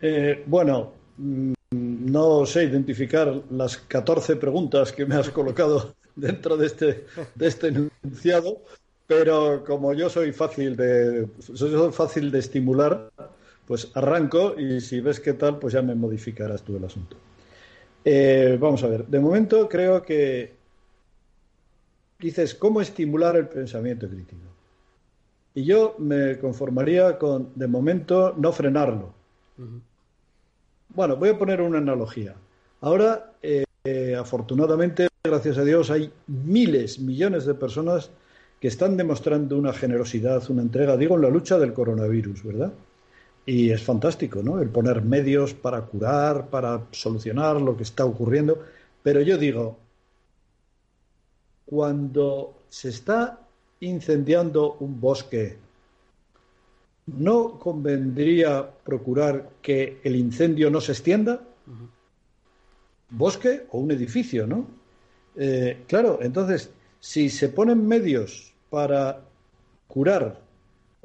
Eh, bueno, mm, no sé identificar las 14 preguntas que me has colocado dentro de este, de este enunciado, pero como yo soy fácil de, soy fácil de estimular, pues arranco y si ves qué tal, pues ya me modificarás tú el asunto. Eh, vamos a ver, de momento creo que dices cómo estimular el pensamiento crítico. Y yo me conformaría con, de momento, no frenarlo. Bueno, voy a poner una analogía. Ahora, eh, afortunadamente, gracias a Dios, hay miles, millones de personas que están demostrando una generosidad, una entrega, digo, en la lucha del coronavirus, ¿verdad? Y es fantástico, ¿no? El poner medios para curar, para solucionar lo que está ocurriendo. Pero yo digo, cuando se está incendiando un bosque, ¿no convendría procurar que el incendio no se extienda? Bosque o un edificio, ¿no? Eh, claro, entonces, si se ponen medios para curar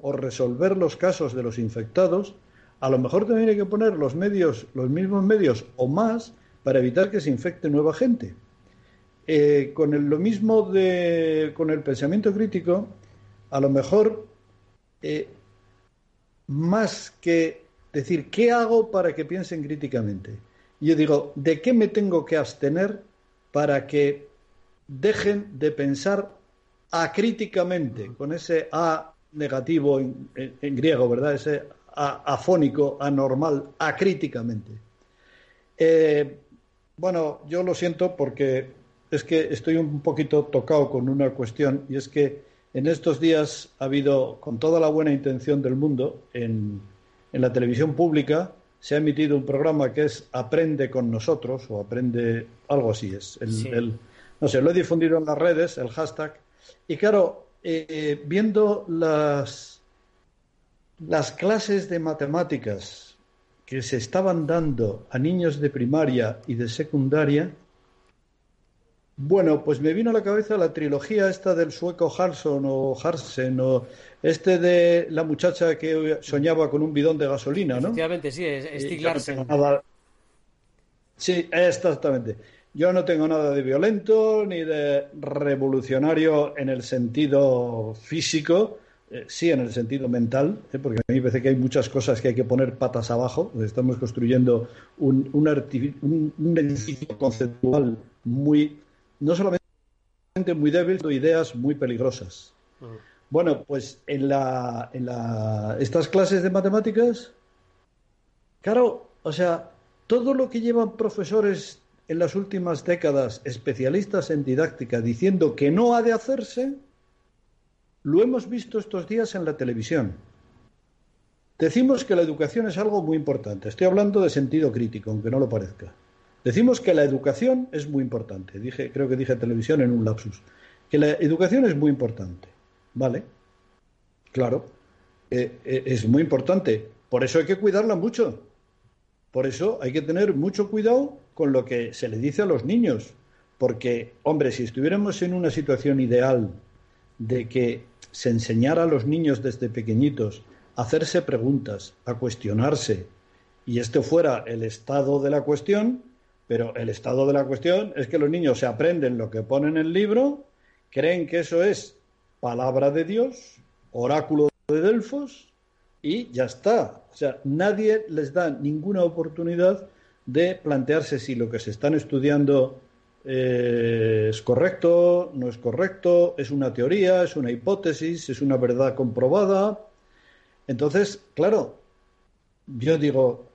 o resolver los casos de los infectados, a lo mejor también hay que poner los medios, los mismos medios o más para evitar que se infecte nueva gente. Eh, con lo mismo de, con el pensamiento crítico, a lo mejor eh, más que decir qué hago para que piensen críticamente. Yo digo, ¿de qué me tengo que abstener para que dejen de pensar acríticamente, con ese A negativo en, griego, ¿verdad? Ese a, afónico, anormal, acríticamente. Eh, bueno, yo lo siento porque es que estoy un poquito tocado con una cuestión y es que en estos días ha habido, con toda la buena intención del mundo, en, la televisión pública se ha emitido un programa que es Aprende con nosotros o Aprende, algo así es. El, no sé, lo he difundido en las redes, el hashtag. Y claro, eh, viendo las, las clases de matemáticas que se estaban dando a niños de primaria y de secundaria, bueno, pues me vino a la cabeza la trilogía esta del sueco Harson o Harsen o este de la muchacha que soñaba con un bidón de gasolina, ¿no? Efectivamente, sí, es Stig Larsen. Sí, exactamente. Yo no tengo nada de violento ni de revolucionario en el sentido físico, eh, sí en el sentido mental, ¿eh? porque a mí me parece que hay muchas cosas que hay que poner patas abajo. Estamos construyendo un, un, un edificio conceptual muy no solamente muy débil, sino ideas muy peligrosas. Bueno, pues en, la, en la, estas clases de matemáticas, claro, o sea, todo lo que llevan profesores en las últimas décadas, especialistas en didáctica, diciendo que no ha de hacerse, lo hemos visto estos días en la televisión. Decimos que la educación es algo muy importante. Estoy hablando de sentido crítico, aunque no lo parezca. Decimos que la educación es muy importante. Dije, creo que dije televisión en un lapsus. Que la educación es muy importante. ¿Vale? Claro. Eh, eh, es muy importante. Por eso hay que cuidarla mucho. Por eso hay que tener mucho cuidado con lo que se le dice a los niños. Porque, hombre, si estuviéramos en una situación ideal de que se enseñara a los niños desde pequeñitos a hacerse preguntas, a cuestionarse, y esto fuera el estado de la cuestión, pero el estado de la cuestión es que los niños se aprenden lo que ponen en el libro, creen que eso es palabra de Dios, oráculo de Delfos, y ya está. O sea, nadie les da ninguna oportunidad de plantearse si lo que se están estudiando eh, es correcto, no es correcto, es una teoría, es una hipótesis, es una verdad comprobada. Entonces, claro, yo digo,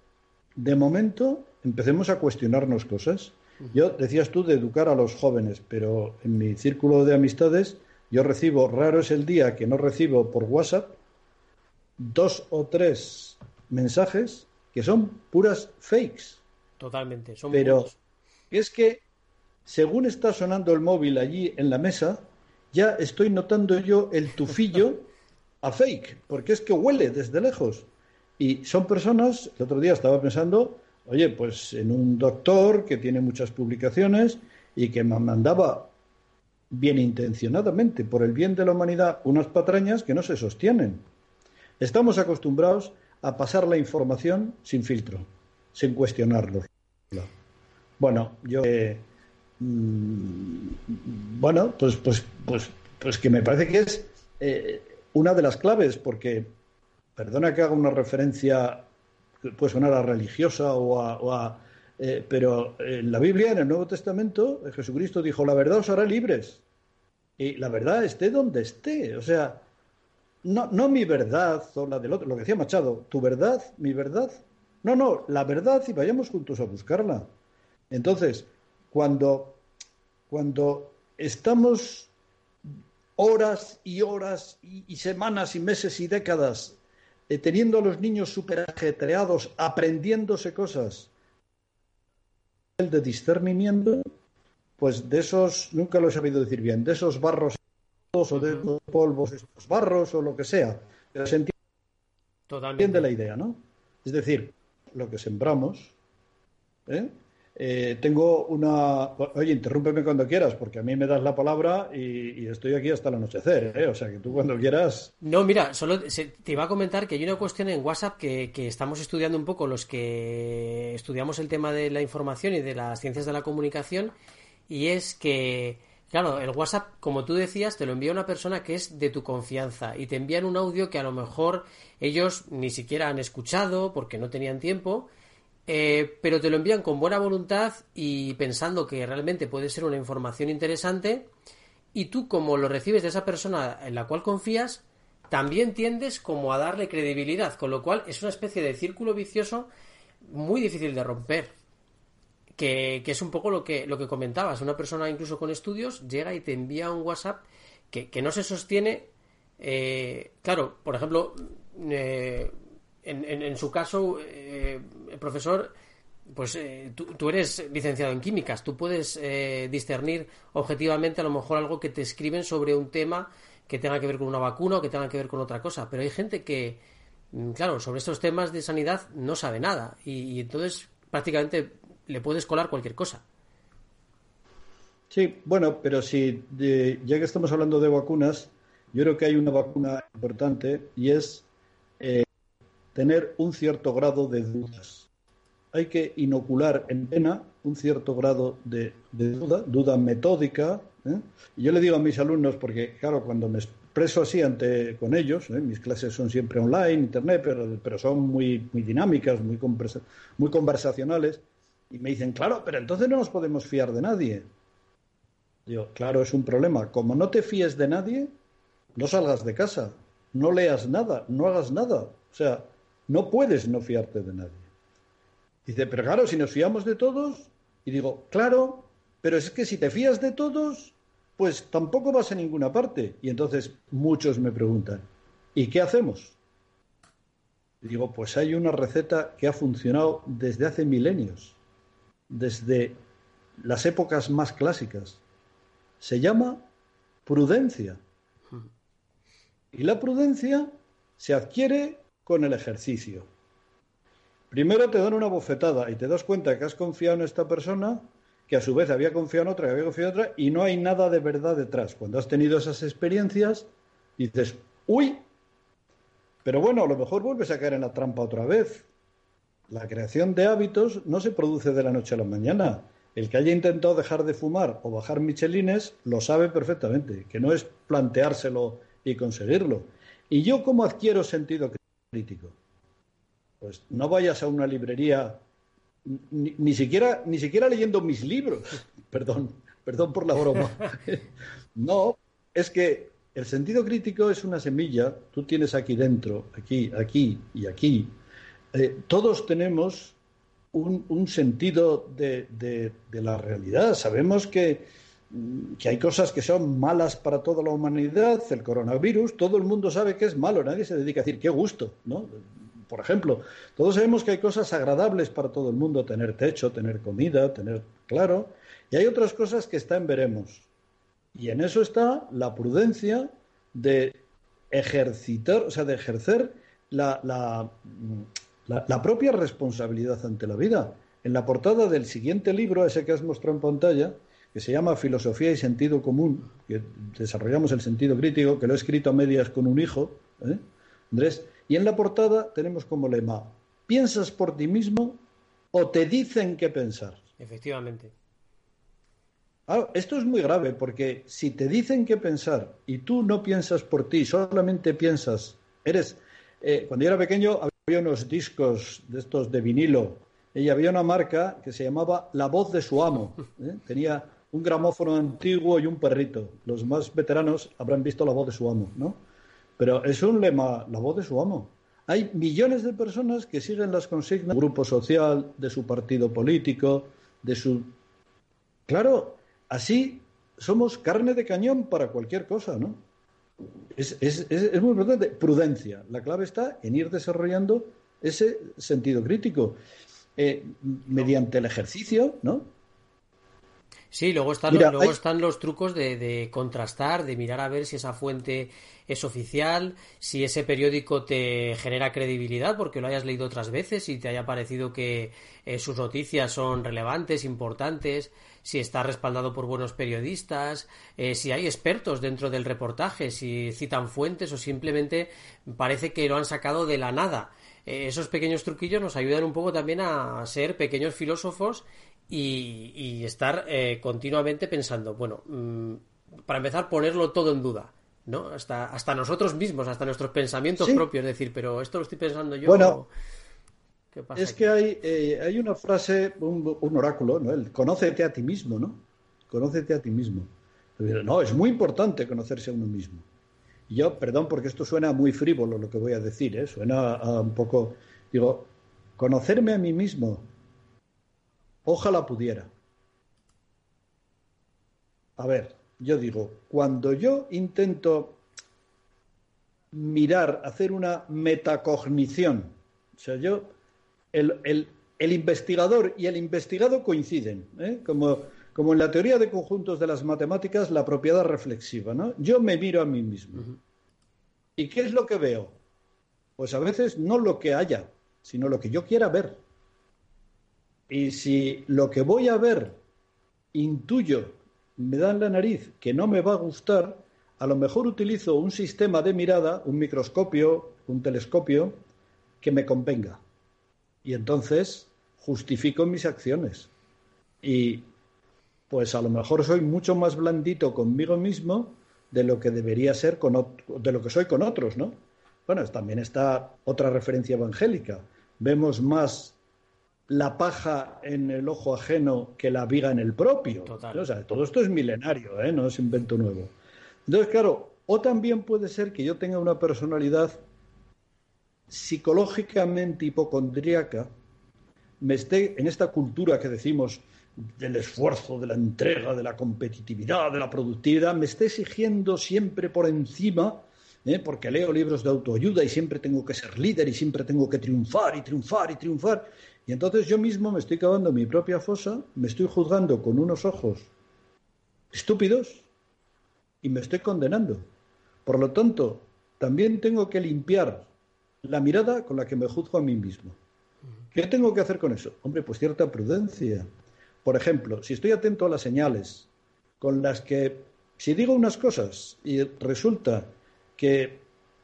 de momento empecemos a cuestionarnos cosas. Yo decías tú de educar a los jóvenes, pero en mi círculo de amistades yo recibo, raro es el día que no recibo por WhatsApp, dos o tres mensajes que son puras fakes. Totalmente, son Pero es que según está sonando el móvil allí en la mesa, ya estoy notando yo el tufillo a fake, porque es que huele desde lejos. Y son personas, el otro día estaba pensando, oye, pues en un doctor que tiene muchas publicaciones y que me mandaba bien intencionadamente, por el bien de la humanidad, unas patrañas que no se sostienen. Estamos acostumbrados a pasar la información sin filtro, sin cuestionarlo. Bueno, yo eh, mm, bueno, pues, pues, pues, pues que me parece que es eh, una de las claves, porque perdona que haga una referencia puede sonar a religiosa o a, eh, pero en la Biblia, en el Nuevo Testamento, Jesucristo dijo: la verdad os hará libres. Y la verdad esté donde esté. O sea, no, no mi verdad o la del otro, lo que decía Machado, tu verdad, mi verdad. No, no, la verdad y vayamos juntos a buscarla. Entonces, cuando, cuando estamos horas y horas y, semanas y meses y décadas eh, teniendo a los niños súper ajetreados, aprendiéndose cosas, el de discernimiento, pues de esos, nunca lo he sabido decir bien, de esos barros o de esos polvos, estos barros o lo que sea, pero se entiende, la idea, ¿no? Es decir, lo que sembramos, ¿eh? Eh, tengo una. Oye, interrúmpeme cuando quieras, porque a mí me das la palabra y, estoy aquí hasta el anochecer, ¿eh? O sea, que tú cuando quieras. No, mira, solo te iba a comentar que hay una cuestión en WhatsApp que, que, estamos estudiando un poco los que estudiamos el tema de la información y de las ciencias de la comunicación, y es que, claro, el WhatsApp, como tú decías, te lo envía una persona que es de tu confianza y te envían un audio que a lo mejor ellos ni siquiera han escuchado porque no tenían tiempo eh, pero te lo envían con buena voluntad y pensando que realmente puede ser una información interesante y tú como lo recibes de esa persona en la cual confías, también tiendes como a darle credibilidad, con lo cual es una especie de círculo vicioso muy difícil de romper. Que, es un poco lo que, lo que comentabas. Una persona incluso con estudios llega y te envía un WhatsApp que, no se sostiene. Eh, claro, por ejemplo, eh, en, su caso, eh, el profesor, pues eh, tú, eres licenciado en químicas, tú puedes eh, discernir objetivamente a lo mejor algo que te escriben sobre un tema que tenga que ver con una vacuna o que tenga que ver con otra cosa, pero hay gente que, mm, claro, sobre estos temas de sanidad no sabe nada. Y, entonces prácticamente le puedes colar cualquier cosa. Sí, bueno, pero si ya que estamos hablando de vacunas, yo creo que hay una vacuna importante y es tener un cierto grado de dudas. Hay que inocular en pena un cierto grado de, duda, duda metódica. ¿eh? Y yo le digo a mis alumnos, porque claro, cuando me expreso así ante con ellos, ¿eh? mis clases son siempre online, internet, pero, pero son muy, muy dinámicas, muy, muy conversacionales, y me dicen, claro, pero entonces no nos podemos fiar de nadie. Digo, claro, es un problema. Como no te fíes de nadie, no salgas de casa, no leas nada, no hagas nada. O sea, no puedes no fiarte de nadie. Dice, pero claro, si nos fiamos de todos, y digo, claro, pero es que si te fías de todos, pues tampoco vas a ninguna parte. Y entonces muchos me preguntan, ¿y qué hacemos? Y digo, pues hay una receta que ha funcionado desde hace milenios, desde las épocas más clásicas. Se llama prudencia. Y la prudencia se adquiere con el ejercicio. Primero te dan una bofetada y te das cuenta que has confiado en esta persona, que a su vez había confiado en otra, que había confiado en otra, y no hay nada de verdad detrás. Cuando has tenido esas experiencias, dices, uy, pero bueno, a lo mejor vuelves a caer en la trampa otra vez. La creación de hábitos no se produce de la noche a la mañana. El que haya intentado dejar de fumar o bajar michelines lo sabe perfectamente, que no es planteárselo y conseguirlo. ¿Y yo cómo adquiero sentido crítico. Pues no vayas a una librería ni, siquiera, ni siquiera leyendo mis libros. perdón, perdón por la broma. no, es que el sentido crítico es una semilla, tú tienes aquí dentro, aquí, aquí y aquí. Eh, todos tenemos un, sentido de, de, la realidad. Sabemos que, que hay cosas que son malas para toda la humanidad, el coronavirus, todo el mundo sabe que es malo, nadie se dedica a decir qué gusto, ¿no? Por ejemplo, todos sabemos que hay cosas agradables para todo el mundo, tener techo, tener comida, tener claro, y hay otras cosas que están veremos. Y en eso está la prudencia de ejercitar, o sea, de ejercer la, la, la propia responsabilidad ante la vida. En la portada del siguiente libro, ese que has mostrado en pantalla, que se llama Filosofía y Sentido Común, que desarrollamos el sentido crítico, que lo he escrito a medias con un hijo, ¿eh? Andrés, Y en la portada tenemos como lema, ¿piensas por ti mismo o te dicen qué pensar? Efectivamente. esto es muy grave porque si te dicen qué pensar y tú no piensas por ti, solamente piensas, eres... Eh, cuando yo era pequeño había unos discos de estos de vinilo y había una marca que se llamaba La voz de su amo. ¿eh? Tenía un gramófono antiguo y un perrito. Los más veteranos habrán visto La voz de su amo, ¿no? Pero es un lema, La voz de su amo. Hay millones de personas que siguen las consignas del grupo social, de su partido político, de su... Claro, así somos carne de cañón para cualquier cosa, ¿no? Es, es, es, muy importante. Prudencia. La clave está en ir desarrollando ese sentido crítico. Eh, mediante el ejercicio, ¿no? Sí, luego están, los, luego están los trucos de, contrastar, de mirar a ver si esa fuente es oficial, si ese periódico te genera credibilidad porque lo hayas leído otras veces y te haya parecido que eh, sus noticias son relevantes, importantes, si está respaldado por buenos periodistas, eh, si hay expertos dentro del reportaje, si citan fuentes o simplemente parece que lo han sacado de la nada. Eh, esos pequeños truquillos nos ayudan un poco también a ser pequeños filósofos y, estar eh, continuamente pensando, bueno, mm, para empezar, ponerlo todo en duda. ¿no? Hasta, hasta nosotros mismos, hasta nuestros pensamientos propios, es decir, pero esto lo estoy pensando yo. Bueno, es que hay, eh, hay una frase, un, oráculo, ¿no? El conócete a ti mismo, ¿no? Conócete a ti mismo. No, es muy importante conocerse a uno mismo. Yo, perdón, porque esto suena muy frívolo lo que voy a decir, ¿eh? suena a un poco, digo, conocerme a mí mismo, ojalá pudiera. A ver, yo digo, cuando yo intento mirar, hacer una metacognición, o sea, yo, el, el, investigador y el investigado coinciden, ¿eh? como, como en la teoría de conjuntos de las matemáticas, la propiedad reflexiva, ¿no? Yo me miro a mí mismo. ¿Y qué es lo que veo? Pues a veces no lo que haya, sino lo que yo quiera ver. Y si lo que voy a ver intuyo, me da en la nariz que no me va a gustar, a lo mejor utilizo un sistema de mirada, un microscopio, un telescopio, que me convenga. Y entonces justifico mis acciones. Y pues a lo mejor soy mucho más blandito conmigo mismo de lo que debería ser con de lo que soy con otros, ¿no? Bueno, también está otra referencia evangélica. Vemos más la paja en el ojo ajeno que la viga en el propio. O sea, todo esto es milenario, ¿eh? no es invento nuevo. Entonces, claro, o también puede ser que yo tenga una personalidad psicológicamente hipocondríaca, me esté en esta cultura que decimos del esfuerzo, de la entrega, de la competitividad, de la productividad, me esté exigiendo siempre por encima, ¿eh? porque leo libros de autoayuda y siempre tengo que ser líder y siempre tengo que triunfar y triunfar y triunfar. Y entonces yo mismo me estoy cavando mi propia fosa, me estoy juzgando con unos ojos estúpidos y me estoy condenando. Por lo tanto, también tengo que limpiar la mirada con la que me juzgo a mí mismo. ¿Qué tengo que hacer con eso? Hombre, pues cierta prudencia. Por ejemplo, si estoy atento a las señales con las que, si digo unas cosas y resulta que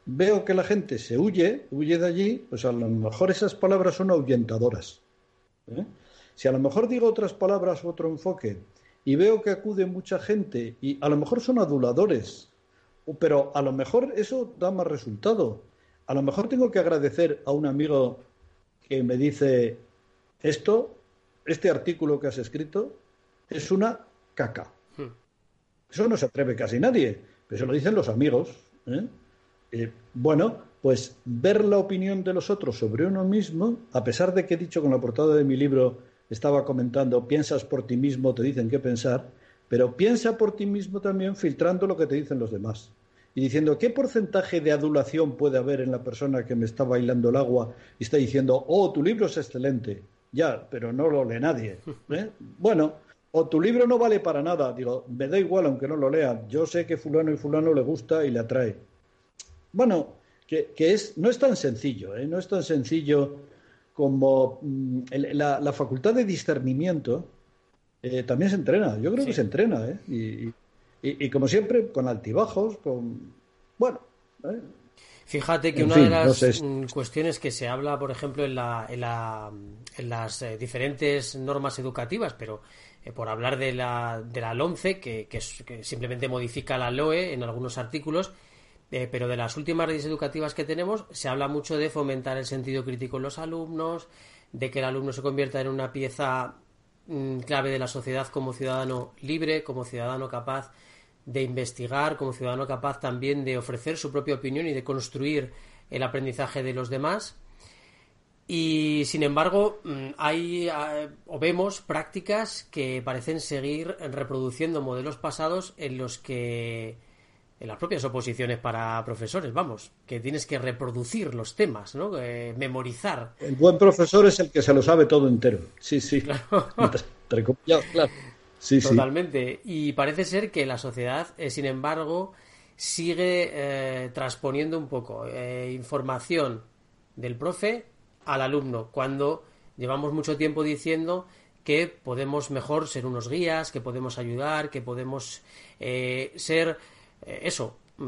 veo que la gente se huye, huye de allí, pues a lo mejor esas palabras son ahuyentadoras. ¿eh? Si a lo mejor digo otras palabras u otro enfoque y veo que acude mucha gente y a lo mejor son aduladores, pero a lo mejor eso da más resultado. A lo mejor tengo que agradecer a un amigo que me dice esto, este artículo que has escrito es una caca. Hmm. Eso no se atreve casi nadie, pero eso lo dicen los amigos. ¿Eh? Eh, bueno, pues ver la opinión de los otros sobre uno mismo, a pesar de que he dicho con la portada de mi libro, estaba comentando, piensas por ti mismo, te dicen qué pensar, pero piensa por ti mismo también filtrando lo que te dicen los demás. Y diciendo, ¿qué porcentaje de adulación puede haber en la persona que me está bailando el agua y está diciendo, oh, tu libro es excelente? Ya, pero no lo lee nadie. ¿eh? Bueno, o tu libro no vale para nada. Digo, me da igual aunque no lo lea. Yo sé que fulano y fulano le gusta y le atrae. Bueno, que, es, no es tan sencillo, ¿eh? no es tan sencillo como mm, la, facultad de discernimiento eh, también se entrena, yo creo que se entrena, ¿eh? y, como siempre, con altibajos, con... Bueno. Fíjate que una de las mm, cuestiones que se habla, por ejemplo, en, la, en, la, en las eh, diferentes normas educativas, pero eh, por hablar de la, de la LOMCE, que, que, simplemente modifica la LOE en algunos artículos, eh, pero de las últimas redes educativas que tenemos, se habla mucho de fomentar el sentido crítico en los alumnos, de que el alumno se convierta en una pieza mm, clave de la sociedad como ciudadano libre, como ciudadano capaz de investigar, como ciudadano capaz también de ofrecer su propia opinión y de construir el aprendizaje de los demás. Y sin embargo, mm, hay ah, o vemos prácticas que parecen seguir reproduciendo modelos pasados en los que en las propias oposiciones para profesores, vamos, que tienes que reproducir los temas, ¿no? Eh, memorizar. El buen profesor es el que se lo sabe todo entero. Sí, sí. Claro. claro. Totalmente. Y parece ser que la sociedad, eh, sin embargo, sigue eh, transponiendo un poco información del profe al alumno, cuando llevamos mucho tiempo diciendo que podemos mejor ser unos guías, que podemos ayudar, que podemos ser eso, mm,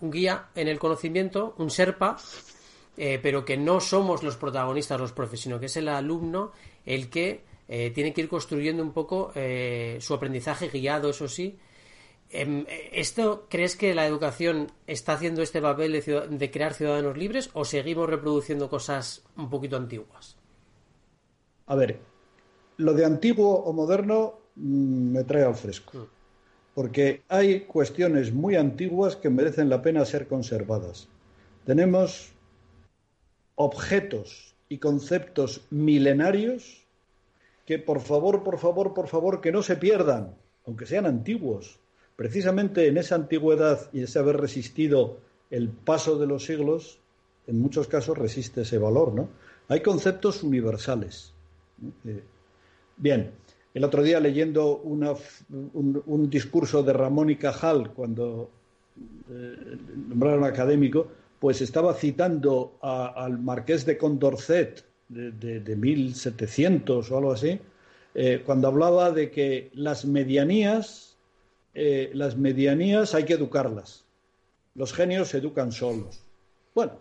un guía en el conocimiento, un serpa, pero que no somos los protagonistas los profes, sino que es el alumno el que eh, tiene que ir construyendo un poco eh, su aprendizaje guiado, eso sí. Em, ¿Esto crees que la educación está haciendo este papel de, crear ciudadanos libres o seguimos reproduciendo cosas un poquito antiguas? A ver, lo de antiguo o moderno mm, me trae al fresco. Mm. Porque hay cuestiones muy antiguas que merecen la pena ser conservadas. Tenemos objetos y conceptos milenarios que por favor, por favor, por favor, que no se pierdan, aunque sean antiguos. Precisamente en esa antigüedad y ese haber resistido el paso de los siglos, en muchos casos resiste ese valor, ¿no? Hay conceptos universales. Eh, bien, el otro día leyendo un, discurso de Ramón y Cajal cuando eh, nombraron académico, pues estaba citando al marqués de Condorcet, de, 1700 o algo así, eh, cuando hablaba de que las medianías, eh, las medianías hay que educarlas. Los genios se educan solos. Bueno,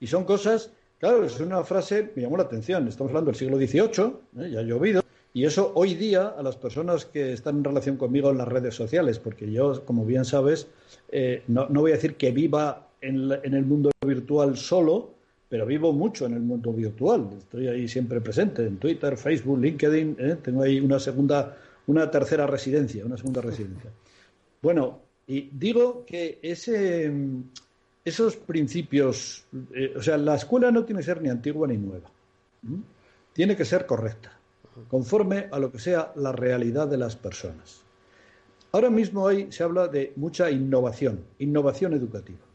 y son cosas, claro, es una frase, me llamó la atención, estamos hablando del siglo XVIII, ¿eh? ya ha llovido, y eso hoy día a las personas que están en relación conmigo en las redes sociales, porque yo, como bien sabes, no, voy a decir que viva en el mundo virtual solo, pero vivo mucho en el mundo virtual. Estoy ahí siempre presente, en Twitter, Facebook, LinkedIn. ¿eh? Tengo ahí una segunda, una tercera residencia, una segunda residencia. Bueno, y digo que ese, esos principios, eh, o sea, la escuela no tiene que ser ni antigua ni nueva. Tiene que ser correcta, conforme a lo que sea la realidad de las personas. Ahora mismo hay, se habla de mucha innovación, innovación educativa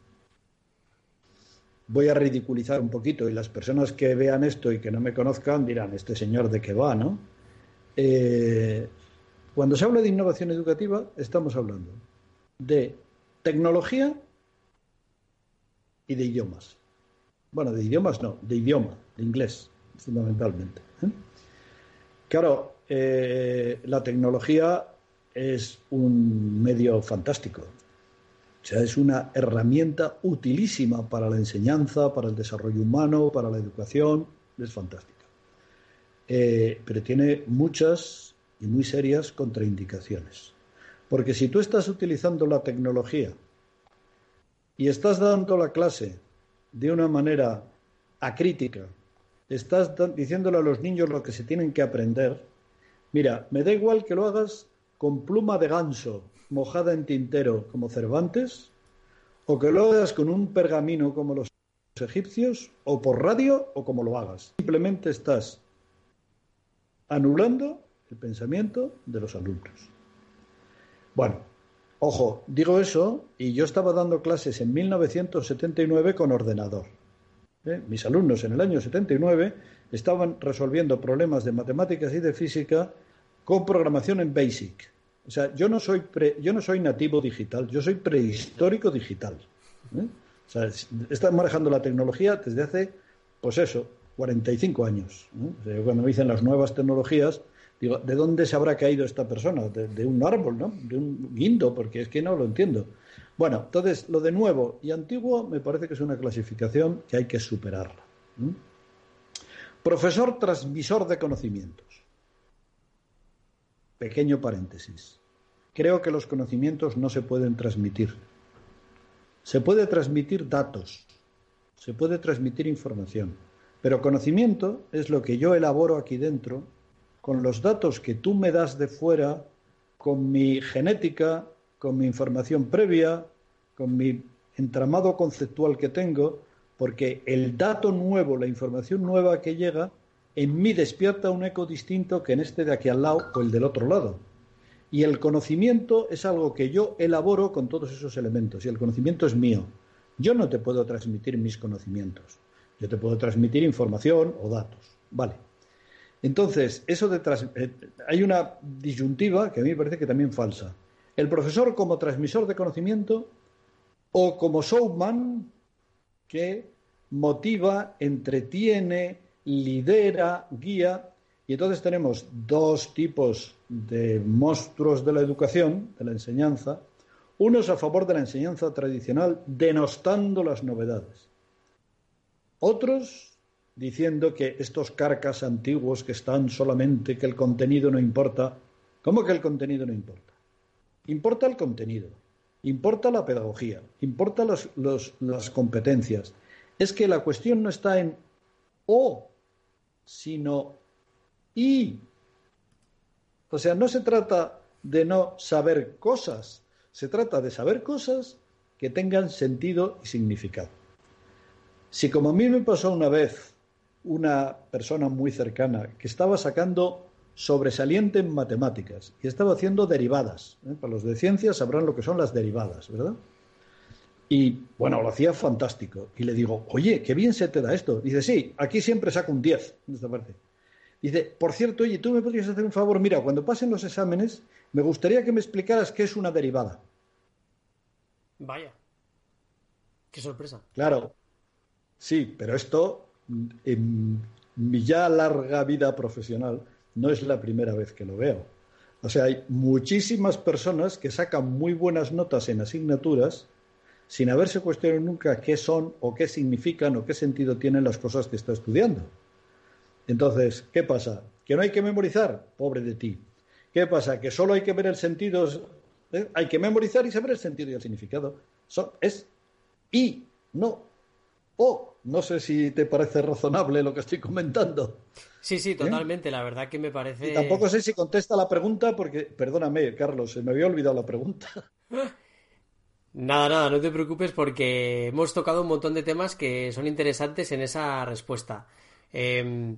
voy a ridiculizar un poquito y las personas que vean esto y que no me conozcan dirán, este señor de qué va, ¿no? Eh, cuando se habla de innovación educativa, estamos hablando de tecnología y de idiomas. Bueno, de idiomas no, de idioma, de inglés, fundamentalmente. ¿eh? Claro, eh, la tecnología es un medio fantástico, o sea, es una herramienta utilísima para la enseñanza, para el desarrollo humano, para la educación. Es fantástica. Eh, pero tiene muchas y muy serias contraindicaciones. Porque si tú estás utilizando la tecnología y estás dando la clase de una manera acrítica, estás diciéndole a los niños lo que se tienen que aprender, mira, me da igual que lo hagas con pluma de ganso, mojada en tintero como Cervantes, o que lo hagas con un pergamino como los egipcios, o por radio, o como lo hagas. Simplemente estás anulando el pensamiento de los alumnos. Bueno, ojo, digo eso y yo estaba dando clases en 1979 con ordenador. ¿eh? Mis alumnos en el año 79 estaban resolviendo problemas de matemáticas y de física con programación en BASIC. O sea, yo no soy, yo no soy nativo digital, yo soy prehistórico digital. ¿eh? O sea, he manejando la tecnología desde hace, pues eso, 45 años. ¿eh? cuando me dicen las nuevas tecnologías, ¿de dónde se habrá caído esta persona? De, un árbol, ¿no? De un guindo, porque es que no lo entiendo. Bueno, entonces, lo de nuevo y antiguo me parece que es una clasificación que hay que superarla. Profesor transmisor de conocimientos. Pequeño paréntesis. Creo que los conocimientos no se pueden transmitir. Se puede transmitir datos, se puede transmitir información, pero conocimiento es lo que yo elaboro aquí dentro con los datos que tú me das de fuera, con mi genética, con mi información previa, con mi entramado conceptual que tengo, porque el dato nuevo, la información nueva que llega, en mí despierta un eco distinto que en este de aquí al lado o el del otro lado. Y el conocimiento es algo que yo elaboro con todos esos elementos, y el conocimiento es mío. Yo no te puedo transmitir mis conocimientos, yo te puedo transmitir información o datos. Vale. Entonces, eso de eh, hay una disyuntiva que a mí me parece que también falsa. El profesor como transmisor de conocimiento o como showman que motiva, entretiene, lidera, guía. Y entonces tenemos dos tipos de monstruos de la educación, de la enseñanza. Unos a favor de la enseñanza tradicional, denostando las novedades. Otros diciendo que estos carcas antiguos que están solamente, que el contenido no importa. ¿Cómo que el contenido no importa? Importa el contenido, importa la pedagogía, importa las competencias. Es que la cuestión no está en o sino y. O sea, no se trata de no saber cosas, se trata de saber cosas que tengan sentido y significado. Si como a mí me pasó una vez una persona muy cercana que estaba sacando sobresaliente en matemáticas y estaba haciendo derivadas, ¿eh? para los de ciencias sabrán lo que son las derivadas, ¿verdad? Y bueno, lo hacía fantástico. Y le digo, oye, qué bien se te da esto. Dice, sí, aquí siempre saco un 10 en esta parte. Dice, por cierto, oye, tú me podrías hacer un favor, mira, cuando pasen los exámenes, me gustaría que me explicaras qué es una derivada. Vaya. Qué sorpresa. Claro. Sí, pero esto, en mi ya larga vida profesional, no es la primera vez que lo veo. O sea, hay muchísimas personas que sacan muy buenas notas en asignaturas sin haberse cuestionado nunca qué son o qué significan o qué sentido tienen las cosas que está estudiando. Entonces, ¿qué pasa? ¿Que no hay que memorizar? Pobre de ti. ¿Qué pasa? ¿Que solo hay que ver el sentido? ¿Eh? Hay que memorizar y saber el sentido y el significado. es y, no o. No sé si te parece razonable lo que estoy comentando. Sí, sí, ¿Eh? totalmente. La verdad que me parece. Y tampoco sé si contesta la pregunta porque, perdóname, Carlos, se me había olvidado la pregunta. Nada, nada, no te preocupes porque hemos tocado un montón de temas que son interesantes en esa respuesta. Em,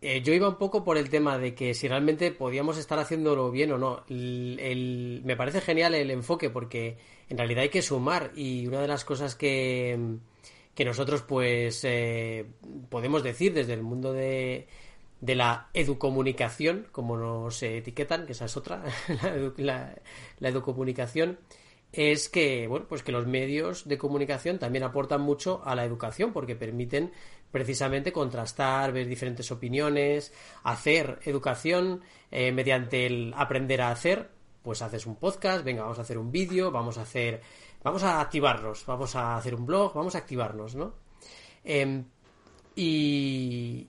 eh, yo iba un poco por el tema de que si realmente podíamos estar haciéndolo bien o no. me parece genial el enfoque porque en realidad hay que sumar y una de las cosas que, que nosotros pues eh, podemos decir desde el mundo de, de la educomunicación, como nos etiquetan, que esa es otra, la, la educomunicación, es que, bueno, pues que los medios de comunicación también aportan mucho a la educación porque permiten precisamente contrastar, ver diferentes opiniones, hacer educación eh, mediante el aprender a hacer. Pues haces un podcast, venga, vamos a hacer un vídeo, vamos a hacer, vamos a activarnos, vamos a hacer un blog, vamos a activarnos, ¿no? Em, y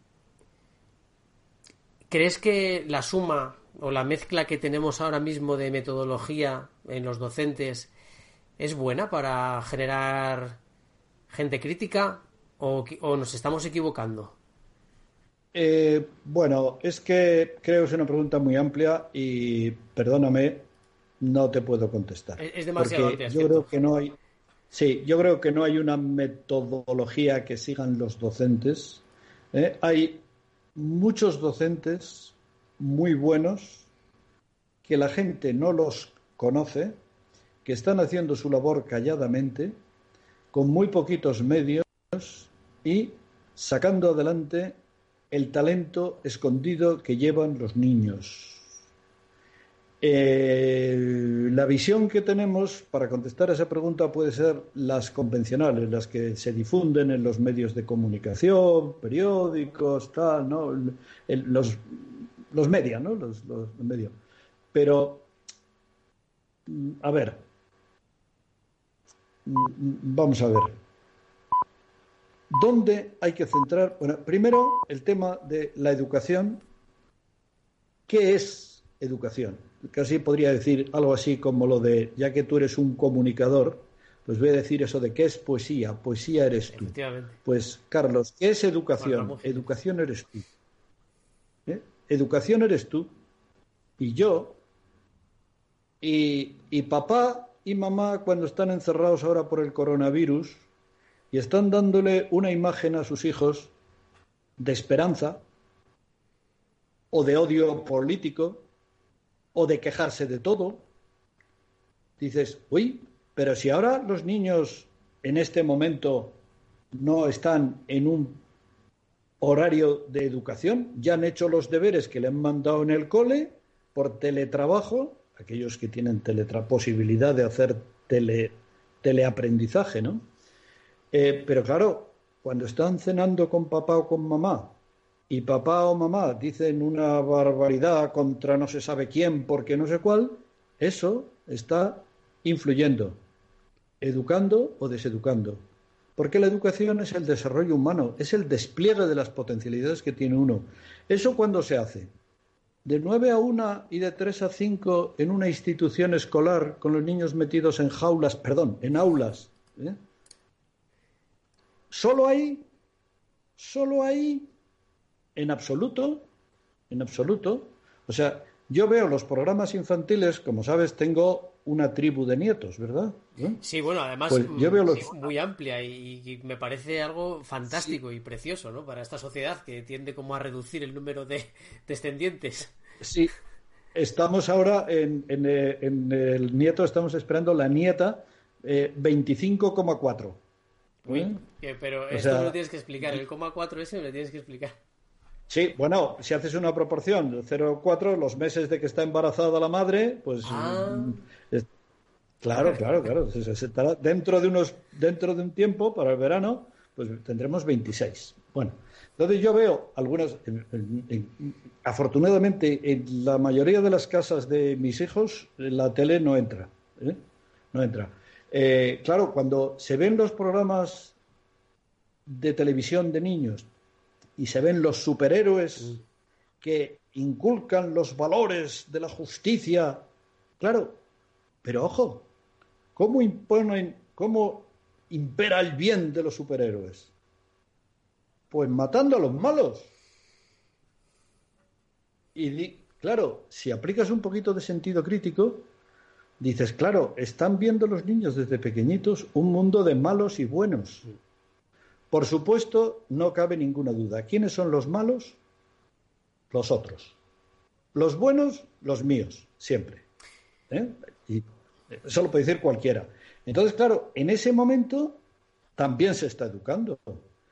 ¿crees que la suma o la mezcla que tenemos ahora mismo de metodología en los docentes es buena para generar gente crítica o, nos estamos equivocando? Eh, bueno, es que creo que es una pregunta muy amplia y perdóname, no te puedo contestar. Es, demasiado amplia. Yo creo que no hay. Sí, yo creo que no hay una metodología que sigan los docentes. ¿eh? Hay muchos docentes muy buenos que la gente no los conoce que están haciendo su labor calladamente, con muy poquitos medios y sacando adelante el talento escondido que llevan los niños. La visión que tenemos para contestar a esa pregunta puede ser las convencionales, las que se difunden en los medios de comunicación, periódicos, tal, ¿no? los, los media, ¿no? Los, los medios. Pero, a ver, mm, vamos a ver. ¿Dónde hay que centrar? Bueno, primero el tema de la educación. ¿Qué es educación? Casi podría decir algo así como lo de, ya que tú eres un comunicador, pues voy a decir eso de qué es poesía. Poesía eres tú. Pues, Carlos, ¿qué es educación? Educación eres tú. ¿Eh? Educación eres tú. Y yo, y, y papá y mamá, cuando están encerrados ahora por el coronavirus y están dándole una imagen a sus hijos de esperanza o de odio político o de quejarse de todo, dices, uy, pero si ahora los niños en este momento no están en un horario de educación, ya han hecho los deberes que le han mandado en el cole por teletrabajo, aquellos que tienen posibilidad de hacer tele, teleaprendizaje, ¿no? Eh, pero claro, cuando están cenando con papá o con mamá y papá o mamá dicen una barbaridad contra no se sabe quién porque no sé cuál, eso está influyendo, educando o deseducando. Porque la educación es el desarrollo humano, es el despliegue de las potencialidades que tiene uno. ¿Eso cuándo se hace? De 9 a 1 y de 3 a 5 en una institución escolar con los niños metidos en jaulas, perdón, en aulas. ¿eh? Solo ahí, solo ahí, en absoluto, en absoluto. O sea, yo veo los programas infantiles, como sabes, tengo una tribu de nietos, ¿verdad? ¿Eh? Sí, bueno, además pues mm, muy amplia y, me parece algo fantástico y precioso, ¿no? Para esta sociedad que tiende como a reducir el número de descendientes. Sí, estamos ahora en, eh, el nieto, estamos esperando la nieta eh, 25,4. pero esto me lo tienes que explicar, el coma 4 ese me lo tienes que explicar. Sí, bueno, si haces una proporción 0,4, los meses de que está embarazada la madre, pues ah. mm, claro, claro, claro. dentro de unos, dentro de un tiempo para el verano, pues tendremos 26. Bueno, entonces yo veo algunas, afortunadamente en la mayoría de las casas de mis hijos la tele no entra, ¿eh? no entra. Eh, claro, cuando se ven los programas de televisión de niños y se ven los superhéroes mm. que inculcan los valores de la justicia. Claro, pero ojo, ¿cómo imponen, cómo impera el bien de los superhéroes? Pues matando a los malos. Y claro, si aplicas un poquito de sentido crítico, dices, claro, están viendo los niños desde pequeñitos un mundo de malos y buenos. Por supuesto, no cabe ninguna duda. ¿Quiénes son los malos? Los otros. Los buenos, los míos, siempre. ¿Eh? Y eso lo puede decir cualquiera. Entonces, claro, en ese momento también se está educando.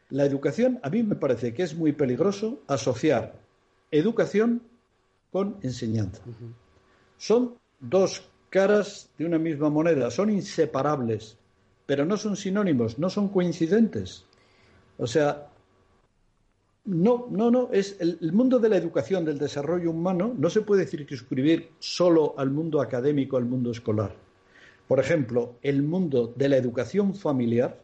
La educación, a mí me parece que es muy peligroso asociar educación con enseñanza. Son dos caras de una misma moneda, son inseparables, pero no son sinónimos, no son coincidentes. O sea, no, no, no, es el, mundo de la educación, del desarrollo humano, no se puede decir que suscribir solo al mundo académico, al mundo escolar. Por ejemplo, el mundo de la educación familiar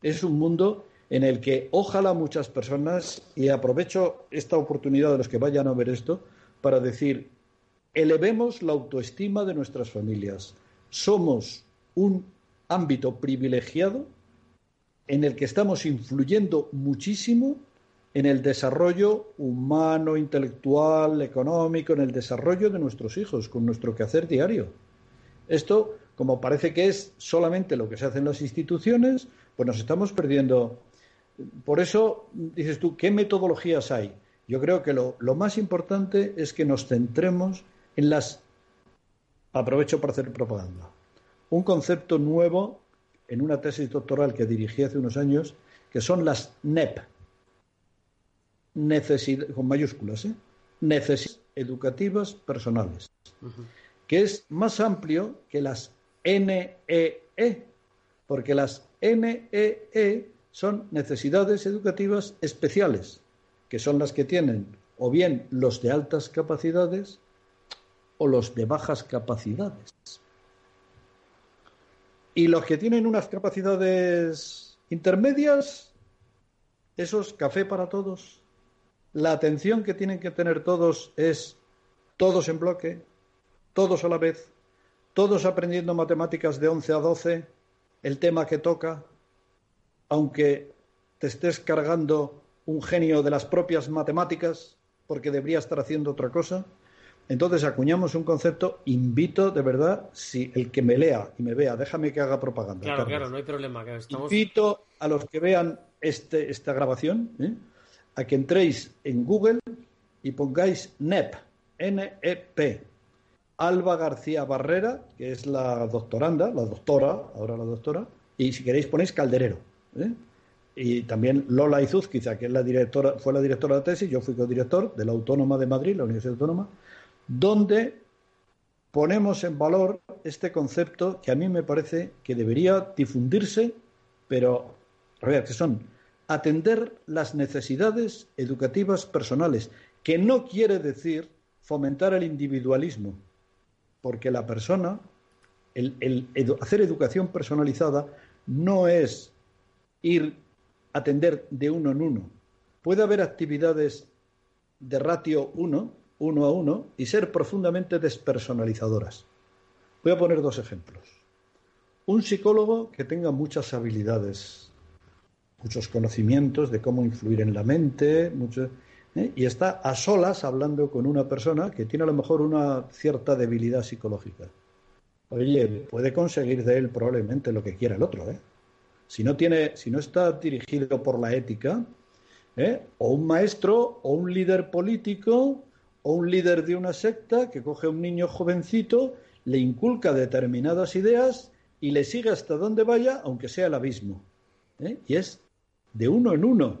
es un mundo en el que ojalá muchas personas, y aprovecho esta oportunidad de los que vayan a ver esto, para decir, elevemos la autoestima de nuestras familias. Somos un ámbito privilegiado en el que estamos influyendo muchísimo en el desarrollo humano, intelectual, económico, en el desarrollo de nuestros hijos, con nuestro quehacer diario. Esto, como parece que es solamente lo que se hace en las instituciones, pues nos estamos perdiendo. Por eso, dices tú, ¿qué metodologías hay? Yo creo que lo, lo más importante es que nos centremos en las... Aprovecho para hacer propaganda. Un concepto nuevo en una tesis doctoral que dirigí hace unos años, que son las NEP, con mayúsculas, ¿eh? necesidades educativas personales, que es más amplio que las NEE, e, porque las NEE e son necesidades educativas especiales, que son las que tienen o bien los de altas capacidades o los de bajas capacidades. Y los que tienen unas capacidades intermedias, esos café para todos. La atención que tienen que tener todos es todos en bloque, todos a la vez, todos aprendiendo matemáticas de 11 a 12, el tema que toca, aunque te estés cargando un genio de las propias matemáticas, porque debería estar haciendo otra cosa. Entonces acuñamos un concepto, invito de verdad, si el que me lea y me vea, déjame que haga propaganda. Claro, claro, no hay problema. Invito a los que vean este, esta grabación ¿eh? a que entréis en Google y pongáis NEP, N-E-P, Alba García Barrera, que es la doctoranda, la doctora, ahora la doctora, y si queréis ponéis Calderero. ¿eh? Y también Lola Izuzquiza, que es la directora, fue la directora de la tesis, yo fui co-director de la Autónoma de Madrid, la Universidad Autónoma, donde ponemos en valor este concepto que a mí me parece que debería difundirse, pero, que son atender las necesidades educativas personales, que no quiere decir fomentar el individualismo, porque la persona, el, hacer educación personalizada no es ir a atender de uno en uno. Puede haber actividades de ratio uno, uno a uno, y ser profundamente despersonalizadoras. Voy a poner dos ejemplos. Un psicólogo que tenga muchas habilidades, muchos conocimientos de cómo influir en la mente, mucho, ¿eh? y está a solas hablando con una persona que tiene a lo mejor una cierta debilidad psicológica. Oye, puede conseguir de él probablemente lo que quiera el otro, ¿eh? Si no tiene, si no está dirigido por la ética, ¿eh? o un maestro, o un líder político, o un líder de una secta que coge a un niño jovencito, le inculca determinadas ideas y le sigue hasta donde vaya, aunque sea el abismo. ¿eh? Y es de uno en uno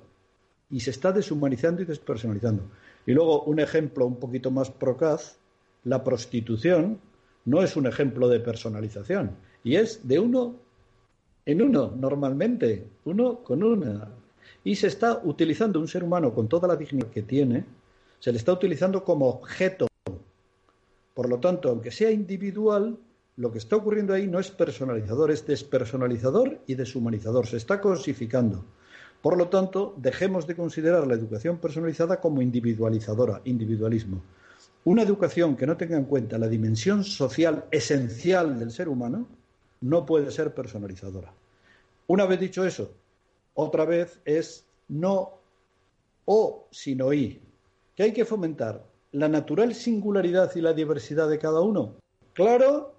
y se está deshumanizando y despersonalizando. Y luego un ejemplo un poquito más procaz, la prostitución no es un ejemplo de personalización y es de uno en uno normalmente, uno con una. Y se está utilizando un ser humano con toda la dignidad que tiene, se le está utilizando como objeto. Por lo tanto, aunque sea individual, lo que está ocurriendo ahí no es personalizador, es despersonalizador y deshumanizador. Se está cosificando. Por lo tanto, dejemos de considerar la educación personalizada como individualizadora, individualismo. Una educación que no tenga en cuenta la dimensión social esencial del ser humano no puede ser personalizadora. Una vez dicho eso, otra vez es no o, sino y. ¿Que hay que fomentar? ¿La natural singularidad y la diversidad de cada uno? Claro,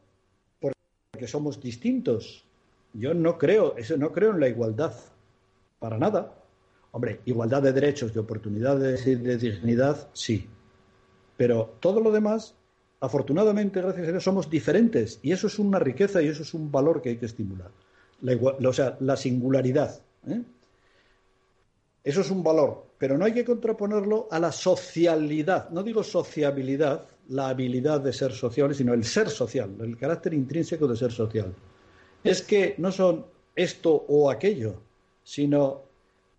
porque somos distintos. Yo no creo, eso no creo en la igualdad. Para nada. Hombre, igualdad de derechos, de oportunidades y de dignidad, sí. Pero todo lo demás, afortunadamente, gracias a Dios, somos diferentes. Y eso es una riqueza y eso es un valor que hay que estimular. o sea, la singularidad. ¿eh? Eso es un valor, pero no hay que contraponerlo a la socialidad. No digo sociabilidad, la habilidad de ser social, sino el ser social, el carácter intrínseco de ser social. Es que no son esto o aquello, sino,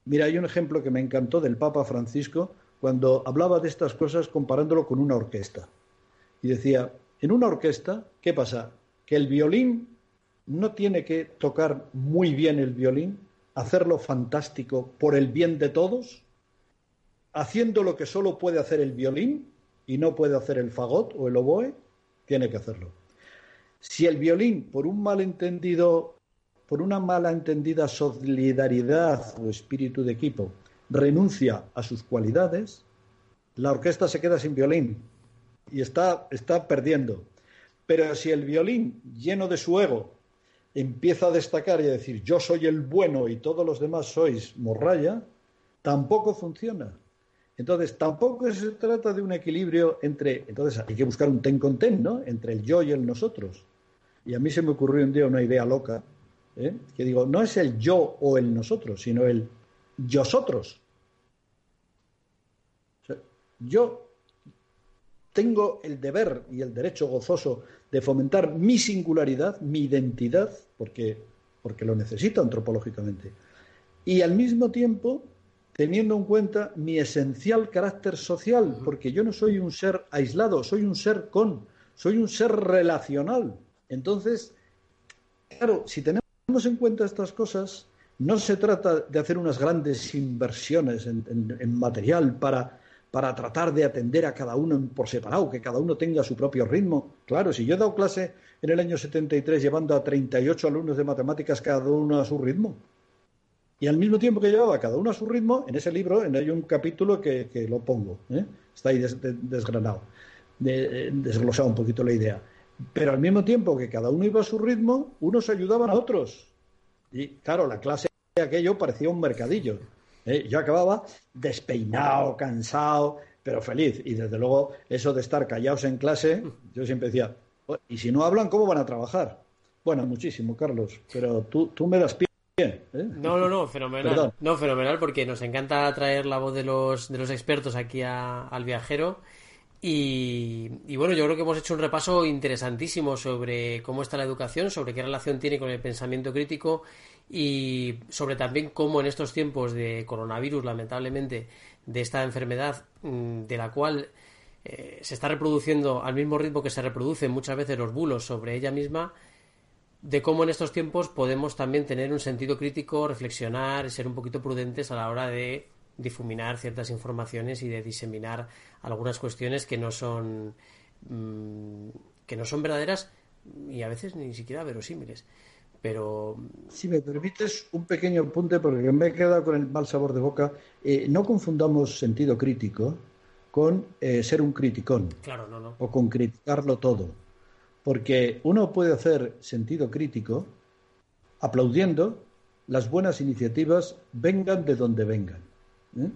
mira, hay un ejemplo que me encantó del Papa Francisco cuando hablaba de estas cosas comparándolo con una orquesta. Y decía, en una orquesta, ¿qué pasa? Que el violín no tiene que tocar muy bien el violín, hacerlo fantástico por el bien de todos, haciendo lo que solo puede hacer el violín y no puede hacer el fagot o el oboe, tiene que hacerlo. Si el violín, por un malentendido por una mala entendida solidaridad o espíritu de equipo, renuncia a sus cualidades, la orquesta se queda sin violín y está, está perdiendo. Pero si el violín, lleno de su ego, empieza a destacar y a decir yo soy el bueno y todos los demás sois morralla, tampoco funciona. Entonces, tampoco se trata de un equilibrio entre, entonces hay que buscar un ten con ten, ¿no? Entre el yo y el nosotros. Y a mí se me ocurrió un día una idea loca, ¿eh? que digo, no es el yo o el nosotros, sino el yosotros. yo tengo el deber y el derecho gozoso de fomentar mi singularidad, mi identidad, porque, porque lo necesito antropológicamente, y al mismo tiempo teniendo en cuenta mi esencial carácter social, porque yo no soy un ser aislado, soy un ser con, soy un ser relacional. Entonces, claro, si tenemos en cuenta estas cosas, no se trata de hacer unas grandes inversiones en, material para, para tratar de atender a cada uno por separado, que cada uno tenga su propio ritmo. Claro, si yo he dado clase en el año 73 llevando a 38 alumnos de matemáticas cada uno a su ritmo, y al mismo tiempo que llevaba cada uno a su ritmo, en ese libro hay un capítulo que, lo pongo, ¿eh? está ahí desgranado, de, desglosado un poquito la idea. Pero al mismo tiempo que cada uno iba a su ritmo, unos ayudaban a otros. Y claro, la clase de aquello parecía un mercadillo. ¿eh? Yo acababa despeinado, cansado, pero feliz. Y desde luego, eso de estar callados en clase, yo siempre decía, oh, ¿y si no hablan, cómo van a trabajar? Bueno, muchísimo, Carlos, pero tú, tú me das pie ¿eh? No, no, no, fenomenal. No, fenomenal porque nos encanta traer la voz de los, de los expertos aquí al viajero. Y, bueno, yo creo que hemos hecho un repaso interesantísimo sobre cómo está la educación, sobre qué relación tiene con el pensamiento crítico y sobre también cómo en estos tiempos de coronavirus, lamentablemente, de esta enfermedad mm, de la cual eh, se está reproduciendo al mismo ritmo que se reproducen muchas veces los bulos sobre ella misma, de cómo en estos tiempos podemos también tener un sentido crítico, reflexionar y ser un poquito prudentes a la hora de difuminar ciertas informaciones y de diseminar algunas cuestiones que no son mm, que no son verdaderas y a veces ni siquiera verosímiles. Pero si me permites un pequeño apunte porque me he quedado con el mal sabor de boca, eh, no confundamos sentido crítico con eh, ser un criticón claro, no, no. o con criticarlo todo porque uno puede hacer sentido crítico aplaudiendo las buenas iniciativas vengan de donde vengan. ¿eh?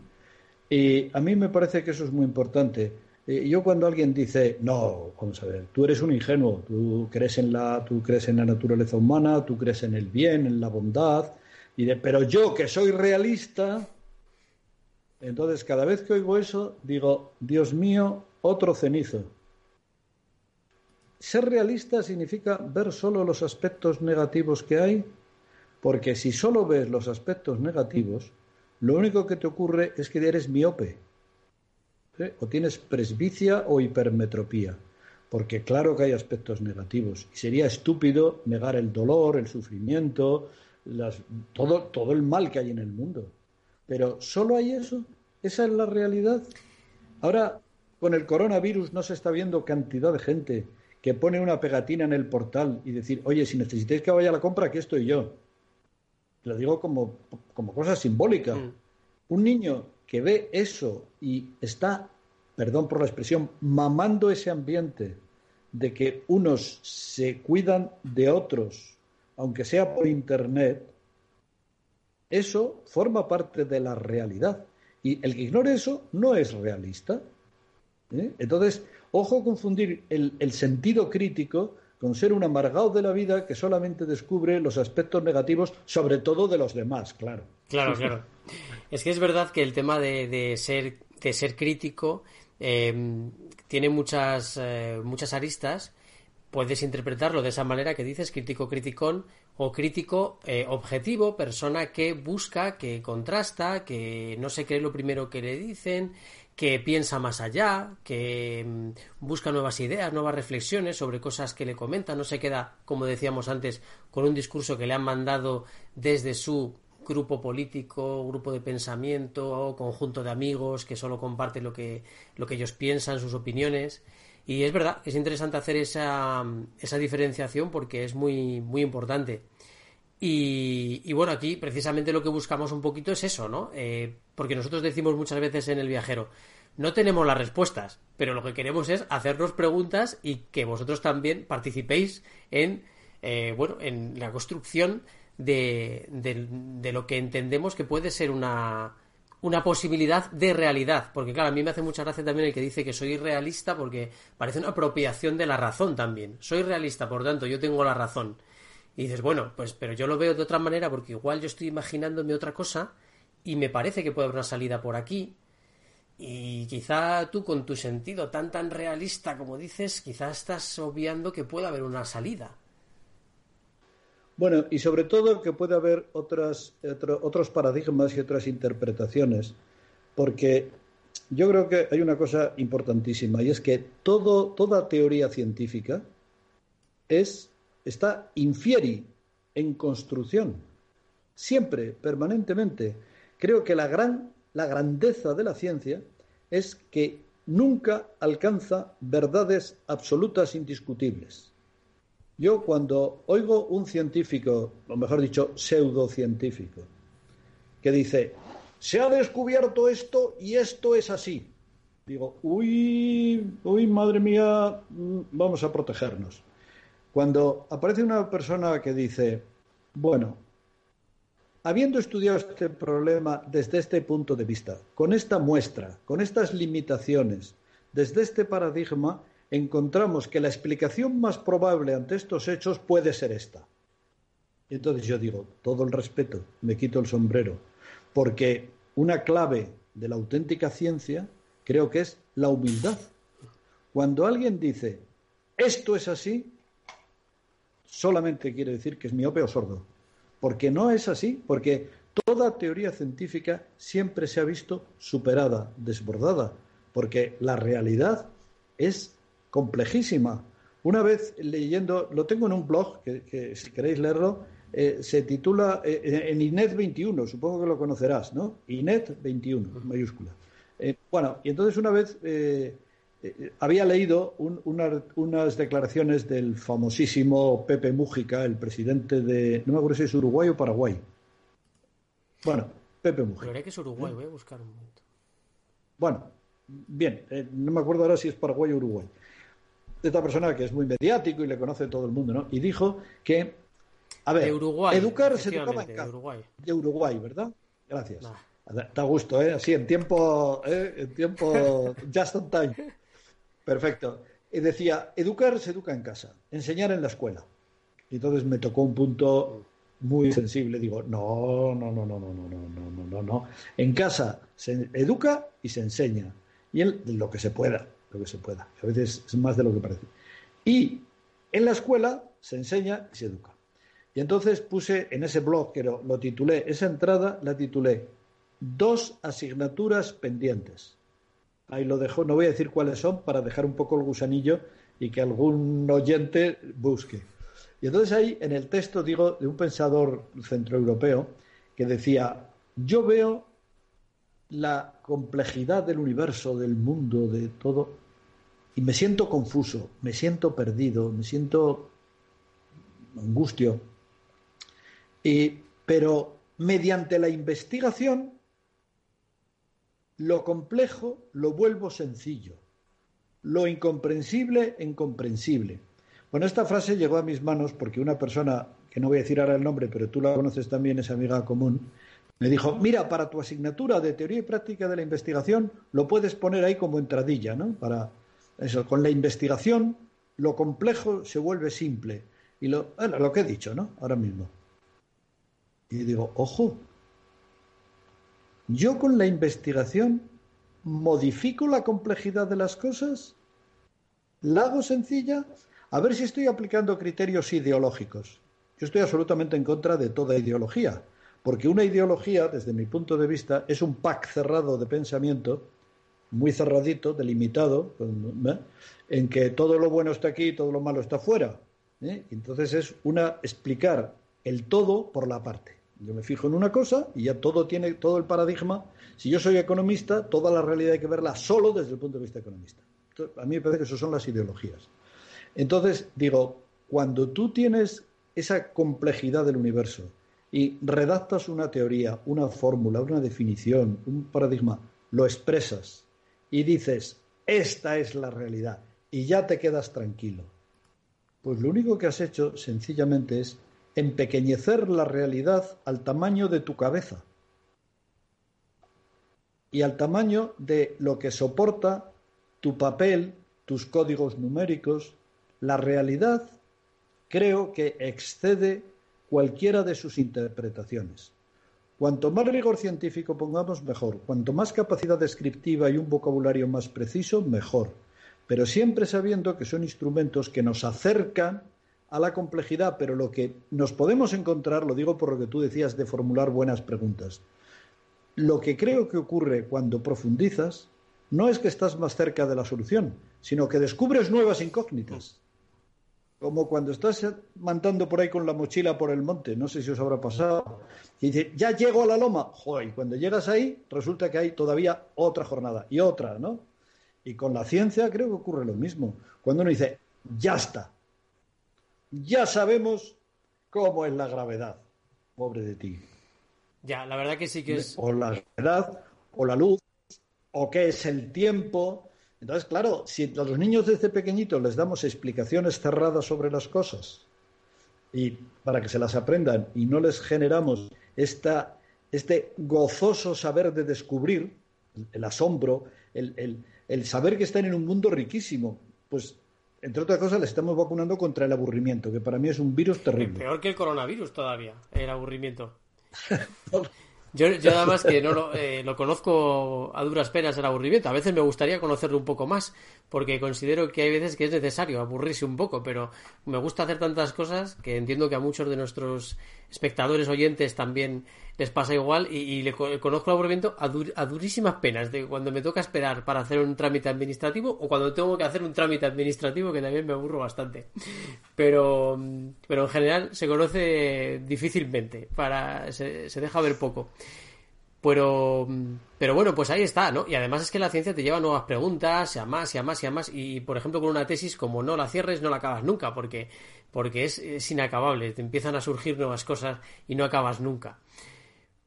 Y a mí me parece que eso es muy importante. Eh, yo cuando alguien dice, no, vamos a ver, tú eres un ingenuo, tú crees en la, tú crees en la naturaleza humana, tú crees en el bien, en la bondad, y de, pero yo que soy realista, entonces cada vez que oigo eso digo, Dios mío, otro cenizo. Ser realista significa ver solo los aspectos negativos que hay, porque si solo ves los aspectos negativos, lo único que te ocurre es que eres miope, o tienes presbicia o hipermetropía, porque claro que hay aspectos negativos, y sería estúpido negar el dolor, el sufrimiento, todo, todo el mal que hay en el mundo. Pero solo hay eso, esa es la realidad. Ahora, con el coronavirus no se está viendo cantidad de gente que pone una pegatina en el portal y decir, oye, si necesitáis que vaya a la compra, aquí estoy yo. Lo digo como, como cosa simbólica. Mm. Un niño que ve eso y está, perdón por la expresión, mamando ese ambiente de que unos se cuidan de otros, aunque sea por Internet, eso forma parte de la realidad. Y el que ignore eso no es realista. ¿eh? Entonces, Ojo confundir el, sentido crítico con ser un amargado de la vida que solamente descubre los aspectos negativos, sobre todo de los demás, claro. Claro, claro. Es que es verdad que el tema de, ser, de ser crítico em, tiene muchas, eh, muchas aristas. Puedes interpretarlo de esa manera que dices, crítico criticón, o crítico eh, objetivo, persona que busca, que contrasta, que no se cree lo primero que le dicen, que piensa más allá, que mm, busca nuevas ideas, nuevas reflexiones sobre cosas que le comentan, no se queda, como decíamos antes, con un discurso que le han mandado desde su grupo político, grupo de pensamiento, conjunto de amigos que solo comparte lo que, lo que ellos piensan, sus opiniones. Y es verdad, es interesante hacer esa, esa diferenciación porque es muy, muy importante. Y, bueno, aquí precisamente lo que buscamos un poquito es eso, ¿no? Eh, porque nosotros decimos muchas veces en el viajero, no tenemos las respuestas, pero lo que queremos es hacernos preguntas y que vosotros también participéis en, eh, bueno, en la construcción de, de, lo que entendemos que puede ser una, una posibilidad de realidad. Porque claro, a mí me hace mucha gracia también el que dice que soy realista porque parece una apropiación de la razón también. Soy realista, por tanto, yo tengo la razón. Y dices, bueno, pues pero yo lo veo de otra manera porque igual yo estoy imaginándome otra cosa y me parece que puede haber una salida por aquí. Y quizá tú con tu sentido tan tan realista como dices, quizá estás obviando que puede haber una salida. Bueno, y sobre todo que puede haber otras, otros paradigmas y otras interpretaciones, porque yo creo que hay una cosa importantísima y es que todo, toda teoría científica es está infieri en construcción, siempre, permanentemente. Creo que la gran, la grandeza de la ciencia es que nunca alcanza verdades absolutas indiscutibles. Yo cuando oigo un científico, o mejor dicho, pseudocientífico, que dice, se ha descubierto esto y esto es así. Digo, uy, uy, madre mía, mm, vamos a protegernos. Cuando aparece una persona que dice, bueno, habiendo estudiado este problema desde este punto de vista, con esta muestra, con estas limitaciones, desde este paradigma, encontramos que la explicación más probable ante estos hechos puede ser esta. Y entonces yo digo, todo el respeto, me quito el sombrero, porque una clave de la auténtica ciencia creo que es la humildad. Cuando alguien dice, esto es así, solamente quiere decir que es miope o sordo. Porque no es así, porque toda teoría científica siempre se ha visto superada, desbordada, porque la realidad es complejísima. Una vez leyendo, lo tengo en un blog, que, si queréis leerlo, eh, se titula eh, en Inet 21, supongo que lo conocerás, ¿no? Inet 21, mayúscula. Eh, bueno, y entonces una vez había leído unas declaraciones del famosísimo Pepe Mújica, el presidente de, no me acuerdo si es Uruguay o Paraguay. Bueno, Pepe Mújica. Creo que es Uruguay, voy a buscar un momento. Bueno, bien, no me acuerdo ahora si es Paraguay o Uruguay de esta persona que es muy mediático y le conoce todo el mundo, ¿no? Y dijo que, a ver, educar se educaba en casa. De Uruguay. De Uruguay, ¿verdad? Gracias. Está a gusto, ¿eh? Así, en tiempo, ¿eh? en tiempo, just on time. Perfecto. Decía, educar se educa en casa, enseñar en la escuela. Y entonces me tocó un punto muy sensible. Digo, no, no, no, no, no, no, no, no, no, no. En casa se educa y se enseña. Y en lo que se pueda lo que se pueda. A veces es más de lo que parece. Y en la escuela se enseña y se educa. Y entonces puse en ese blog, que lo, titulé, esa entrada la titulé Dos asignaturas pendientes. Ahí lo dejo, no voy a decir cuáles son para dejar un poco el gusanillo y que algún oyente busque. Y entonces ahí en el texto digo de un pensador centroeuropeo que decía, yo veo la complejidad del universo, del mundo, de todo, y me siento confuso, me siento perdido, me siento angustio. Y, pero mediante la investigación, lo complejo lo vuelvo sencillo, lo incomprensible incomprensible. Bueno, esta frase llegó a mis manos porque una persona, que no voy a decir ahora el nombre, pero tú la conoces también, es amiga común, me dijo, mira, para tu asignatura de teoría y práctica de la investigación lo puedes poner ahí como entradilla, ¿no? Para, con la investigación, lo complejo se vuelve simple. Y lo, lo que he dicho, ¿no? Ahora mismo. Y digo, ojo, yo con la investigación modifico la complejidad de las cosas, la hago sencilla, a ver si estoy aplicando criterios ideológicos. Yo estoy absolutamente en contra de toda ideología, porque una ideología, desde mi punto de vista, es un pack cerrado de pensamiento muy cerradito, delimitado, ¿eh? en que todo lo bueno está aquí y todo lo malo está fuera. ¿eh? Entonces es una explicar el todo por la parte. Yo me fijo en una cosa y ya todo tiene todo el paradigma. Si yo soy economista, toda la realidad hay que verla solo desde el punto de vista economista. a mí me parece que eso son las ideologías. Entonces digo, cuando tú tienes esa complejidad del universo y redactas una teoría, una fórmula, una definición, un paradigma, lo expresas y dices, esta es la realidad, y ya te quedas tranquilo. Pues lo único que has hecho sencillamente es empequeñecer la realidad al tamaño de tu cabeza y al tamaño de lo que soporta tu papel, tus códigos numéricos. La realidad creo que excede cualquiera de sus interpretaciones. Cuanto más rigor científico pongamos, mejor. Cuanto más capacidad descriptiva y un vocabulario más preciso, mejor. Pero siempre sabiendo que son instrumentos que nos acercan a la complejidad, pero lo que nos podemos encontrar, lo digo por lo que tú decías de formular buenas preguntas, lo que creo que ocurre cuando profundizas no es que estás más cerca de la solución, sino que descubres nuevas incógnitas. como cuando estás mandando por ahí con la mochila por el monte, no sé si os habrá pasado, y dice, ya llego a la loma, joder, y cuando llegas ahí, resulta que hay todavía otra jornada y otra, ¿no? Y con la ciencia creo que ocurre lo mismo. Cuando uno dice, ya está, ya sabemos cómo es la gravedad, pobre de ti. Ya, la verdad que sí que es. O la gravedad, o la luz, o qué es el tiempo, entonces, claro, si a los niños desde pequeñitos les damos explicaciones cerradas sobre las cosas y para que se las aprendan y no les generamos esta, este gozoso saber de descubrir, el, asombro, el, el, saber que están en un mundo riquísimo, pues entre otras cosas, les estamos vacunando contra el aburrimiento, que para mí es un virus terrible. Peor que el coronavirus todavía, el aburrimiento. Yo, yo además que no lo, eh, lo, conozco a duras penas el aburrimiento. A veces me gustaría conocerlo un poco más, porque considero que hay veces que es necesario aburrirse un poco, pero me gusta hacer tantas cosas que entiendo que a muchos de nuestros espectadores oyentes también les pasa igual y, le conozco el aburrimiento a, durísimas penas de cuando me toca esperar para hacer un trámite administrativo o cuando tengo que hacer un trámite administrativo que también me aburro bastante. Pero pero en general se conoce difícilmente para se, deja ver poco pero, pero bueno, pues ahí está, ¿no? Y además es que la ciencia te lleva nuevas preguntas, y a más, y a más, y a más. Y por ejemplo, con una tesis, como no la cierres, no la acabas nunca, porque, porque es, inacabable. Te empiezan a surgir nuevas cosas y no acabas nunca.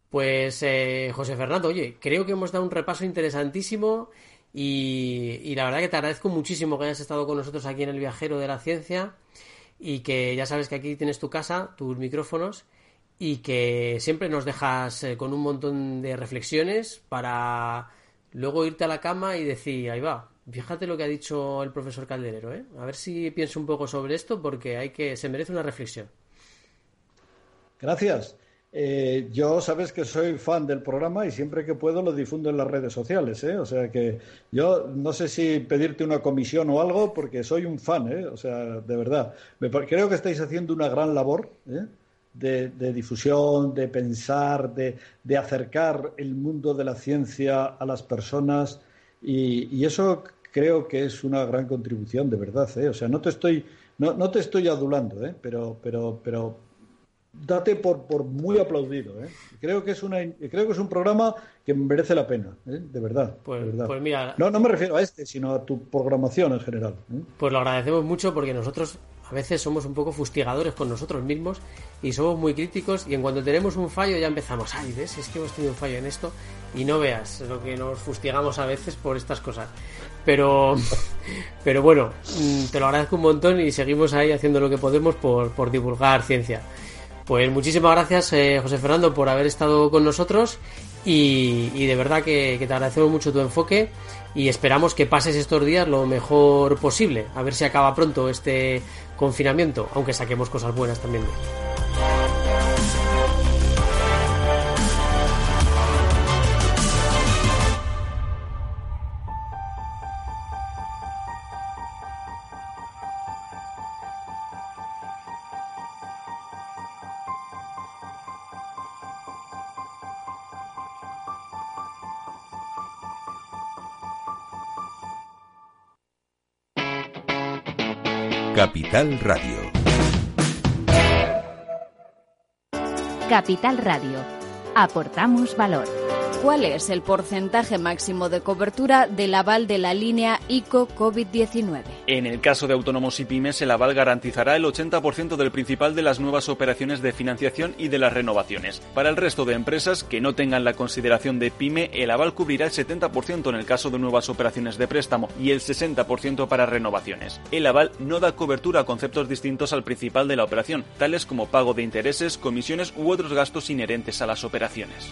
Pues eh, José Fernando, oye, creo que hemos dado un repaso interesantísimo y, la verdad que te agradezco muchísimo que hayas estado con nosotros aquí en el Viajero de la Ciencia y que ya sabes que aquí tienes tu casa, tus micrófonos y que siempre nos dejas eh, con un montón de reflexiones para luego irte a la cama y decir, ahí va, fíjate lo que ha dicho el profesor Calderero, ¿eh? a ver si pienso un poco sobre esto porque hay que se merece una reflexión. Gracias. Eh, yo sabes que soy fan del programa y siempre que puedo lo difundo en las redes sociales, ¿eh? O sea que yo no sé si pedirte una comisión o algo porque soy un fan, ¿eh? O sea, de verdad. creo que estáis haciendo una gran labor ¿eh? De, difusión, de pensar, de, acercar el mundo de la ciencia a las personas y, eso creo que es una gran contribución, de verdad, ¿eh? O sea, no te estoy, no, no te estoy adulando, ¿eh? Pero, pero, pero date por, por muy aplaudido. ¿eh? Creo que es una creo que es un programa que merece la pena, ¿eh? de, verdad, pues, pues mira, no, no me refiero a este, sino a tu programación en general. ¿eh? Pues lo agradecemos mucho porque nosotros a veces somos un poco fustigadores con nosotros mismos y somos muy críticos y en cuanto tenemos un fallo ya empezamos, ay, ves, es que hemos tenido un fallo en esto y no veas lo que nos fustigamos a veces por estas cosas. Pero, pero bueno, mm, te lo agradezco un montón y seguimos ahí haciendo lo que podemos por, por divulgar ciencia. Pues muchísimas gracias, eh, José Fernando, por haber estado con nosotros y, de verdad que, te agradecemos mucho tu enfoque y esperamos que pases estos días lo mejor posible. A ver si acaba pronto este confinamiento, aunque saquemos cosas buenas también. Capital Radio. Capital Radio. Aportamos valor. ¿Cuál es el porcentaje máximo de cobertura del aval de la línea ICO COVID-19? En el caso de autónomos y pymes, el aval garantizará el 80% del principal de las nuevas operaciones de financiación y de las renovaciones. Para el resto de empresas que no tengan la consideración de pyme, el aval cubrirá el 70% en el caso de nuevas operaciones de préstamo y el 60% para renovaciones. El aval no da cobertura a conceptos distintos al principal de la operación, tales como pago de intereses, comisiones u otros gastos inherentes a las operaciones.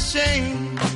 Shame.